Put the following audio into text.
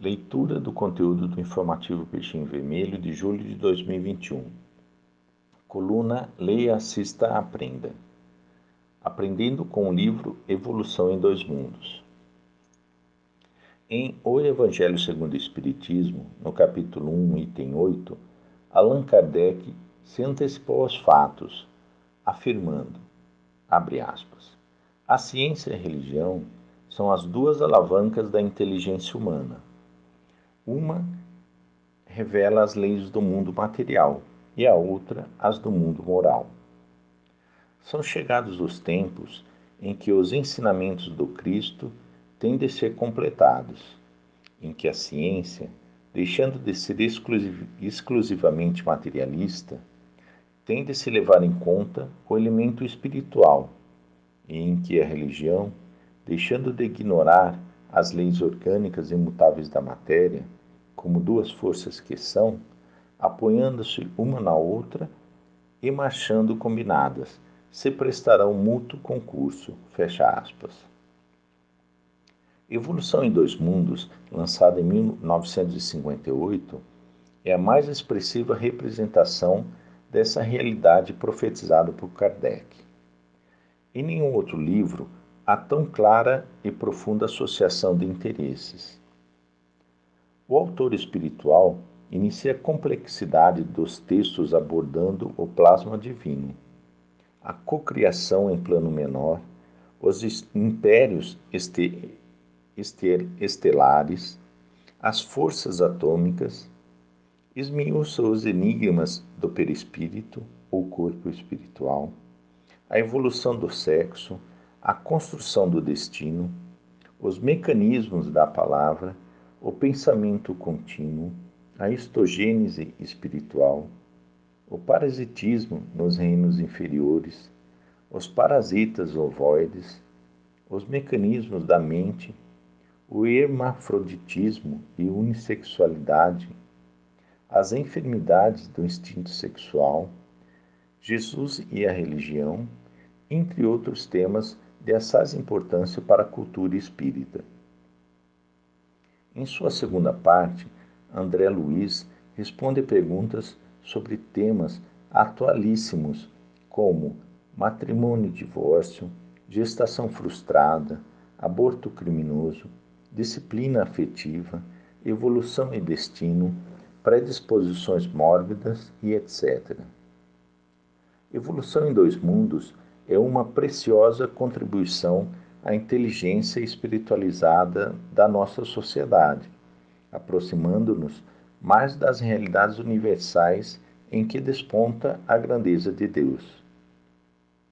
Leitura do conteúdo do informativo Peixinho Vermelho de julho de 2021. Coluna Leia, Assista, Aprenda. Aprendendo com o livro Evolução em Dois Mundos. Em O Evangelho segundo o Espiritismo, no capítulo 1, item 8, Allan Kardec se antecipou aos fatos, afirmando, abre aspas, a ciência e a religião são as duas alavancas da inteligência humana uma revela as leis do mundo material e a outra as do mundo moral. São chegados os tempos em que os ensinamentos do Cristo têm de ser completados, em que a ciência, deixando de ser exclusiv exclusivamente materialista, tem de se levar em conta o elemento espiritual, e em que a religião, deixando de ignorar as leis orgânicas imutáveis da matéria, como duas forças que são, apoiando-se uma na outra e marchando combinadas, se prestarão mútuo concurso. Fecha aspas. Evolução em Dois Mundos, lançada em 1958, é a mais expressiva representação dessa realidade profetizada por Kardec. Em nenhum outro livro há tão clara e profunda associação de interesses. O autor espiritual inicia a complexidade dos textos abordando o plasma divino, a cocriação em plano menor, os impérios este, este, estelares, as forças atômicas, esmiuça os enigmas do perispírito ou corpo espiritual, a evolução do sexo, a construção do destino, os mecanismos da palavra o pensamento contínuo, a histogênese espiritual, o parasitismo nos reinos inferiores, os parasitas ovoides, os mecanismos da mente, o hermafroditismo e unissexualidade, as enfermidades do instinto sexual, Jesus e a religião, entre outros temas de assaz importância para a cultura espírita. Em sua segunda parte, André Luiz responde perguntas sobre temas atualíssimos como matrimônio e divórcio, gestação frustrada, aborto criminoso, disciplina afetiva, evolução e destino, predisposições mórbidas e etc. Evolução em Dois Mundos é uma preciosa contribuição a inteligência espiritualizada da nossa sociedade, aproximando-nos mais das realidades universais em que desponta a grandeza de Deus.